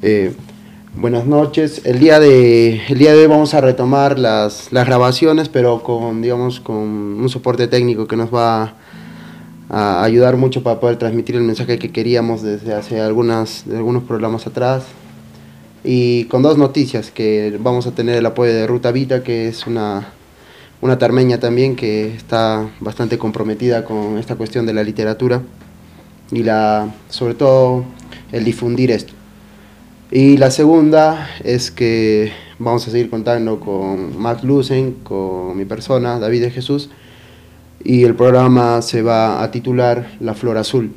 Eh, buenas noches. El día, de, el día de hoy vamos a retomar las, las grabaciones, pero con, digamos, con un soporte técnico que nos va a ayudar mucho para poder transmitir el mensaje que queríamos desde hace algunas, algunos programas atrás. Y con dos noticias, que vamos a tener el apoyo de Ruta Vita, que es una, una tarmeña también que está bastante comprometida con esta cuestión de la literatura y la, sobre todo el difundir esto. Y la segunda es que vamos a seguir contando con Max Lucen, con mi persona, David de Jesús, y el programa se va a titular La Flor Azul.